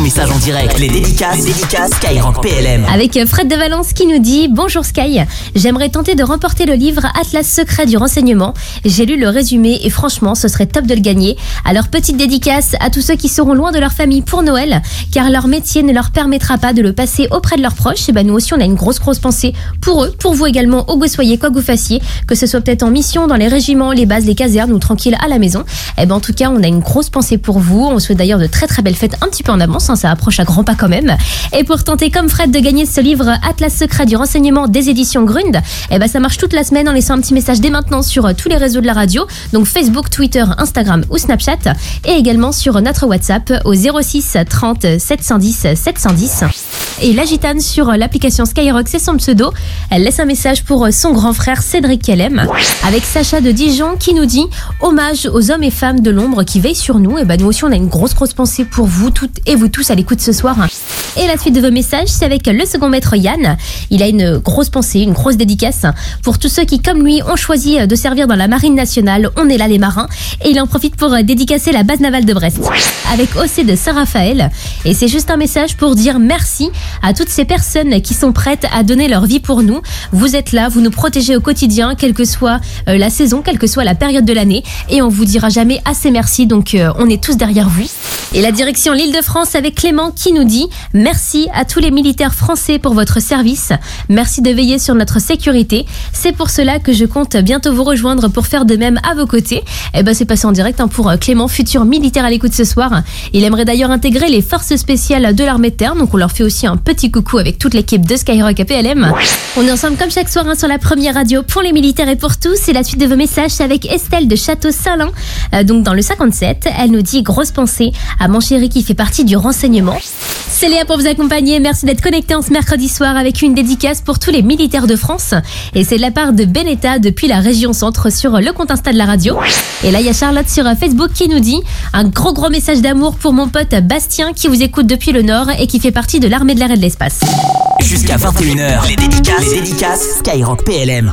message en direct. Les dédicaces, dédicaces PLM. Avec Fred de Valence qui nous dit Bonjour Sky, j'aimerais tenter de remporter le livre Atlas secret du renseignement. J'ai lu le résumé et franchement, ce serait top de le gagner. Alors, petite dédicace à tous ceux qui seront loin de leur famille pour Noël, car leur métier ne leur permettra pas de le passer auprès de leurs proches. Et ben, nous aussi, on a une grosse, grosse pensée pour eux, pour vous également, où que soyez, quoi que vous fassiez, que ce soit peut-être en mission dans les régiments, les bases, les casernes ou tranquille à la maison. Et ben, en tout cas, on a une grosse pensée pour vous. On souhaite d'ailleurs de très, très belles fêtes un petit peu en avance. Hein, ça approche à grands pas quand même. Et pour tenter comme Fred de gagner ce livre Atlas secret du renseignement des éditions Grund, eh ben ça marche toute la semaine en laissant un petit message dès maintenant sur euh, tous les réseaux de la radio, donc Facebook, Twitter, Instagram ou Snapchat, et également sur notre WhatsApp au 06 30 710 710. Et la gitane sur l'application Skyrock, c'est son pseudo. Elle laisse un message pour son grand frère Cédric Kellem, avec Sacha de Dijon qui nous dit hommage aux hommes et femmes de l'ombre qui veillent sur nous. Et ben nous aussi on a une grosse grosse pensée pour vous toutes et vous tous à l'écoute ce soir. Et la suite de vos messages, c'est avec le second maître Yann. Il a une grosse pensée, une grosse dédicace pour tous ceux qui, comme lui, ont choisi de servir dans la marine nationale. On est là les marins. Et il en profite pour dédicacer la base navale de Brest avec OC de Saint-Raphaël. Et c'est juste un message pour dire merci à toutes ces personnes qui sont prêtes à donner leur vie pour nous. Vous êtes là, vous nous protégez au quotidien, quelle que soit euh, la saison, quelle que soit la période de l'année. Et on vous dira jamais assez merci. Donc euh, on est tous derrière vous. Et la direction l'Île-de-France avec Clément qui nous dit merci à tous les militaires français pour votre service. Merci de veiller sur notre sécurité. C'est pour cela que je compte bientôt vous rejoindre pour faire de même à vos côtés. Et ben c'est passé en direct hein, pour euh, Clément, futur militaire à l'écoute ce soir. Il aimerait d'ailleurs intégrer les forces spéciales de l'armée de terre, donc on leur fait aussi un petit coucou avec toute l'équipe de Skyrock APLM. On est ensemble comme chaque soir hein, sur la première radio pour les militaires et pour tous. C'est la suite de vos messages avec Estelle de Château-Salin, euh, donc dans le 57. Elle nous dit grosse pensée à mon chéri qui fait partie du renseignement. C'est Léa pour vous accompagner. Merci d'être connecté en ce mercredi soir avec une dédicace pour tous les militaires de France. Et c'est de la part de Benetta depuis la région centre sur le compte Insta de la radio. Et là, il y a Charlotte sur Facebook qui nous dit un gros gros message d'amour pour mon pote Bastien qui vous écoute depuis le Nord et qui fait partie de l'armée de l'air et de l'espace. Jusqu'à 21h, les dédicaces, les dédicaces Skyrock PLM.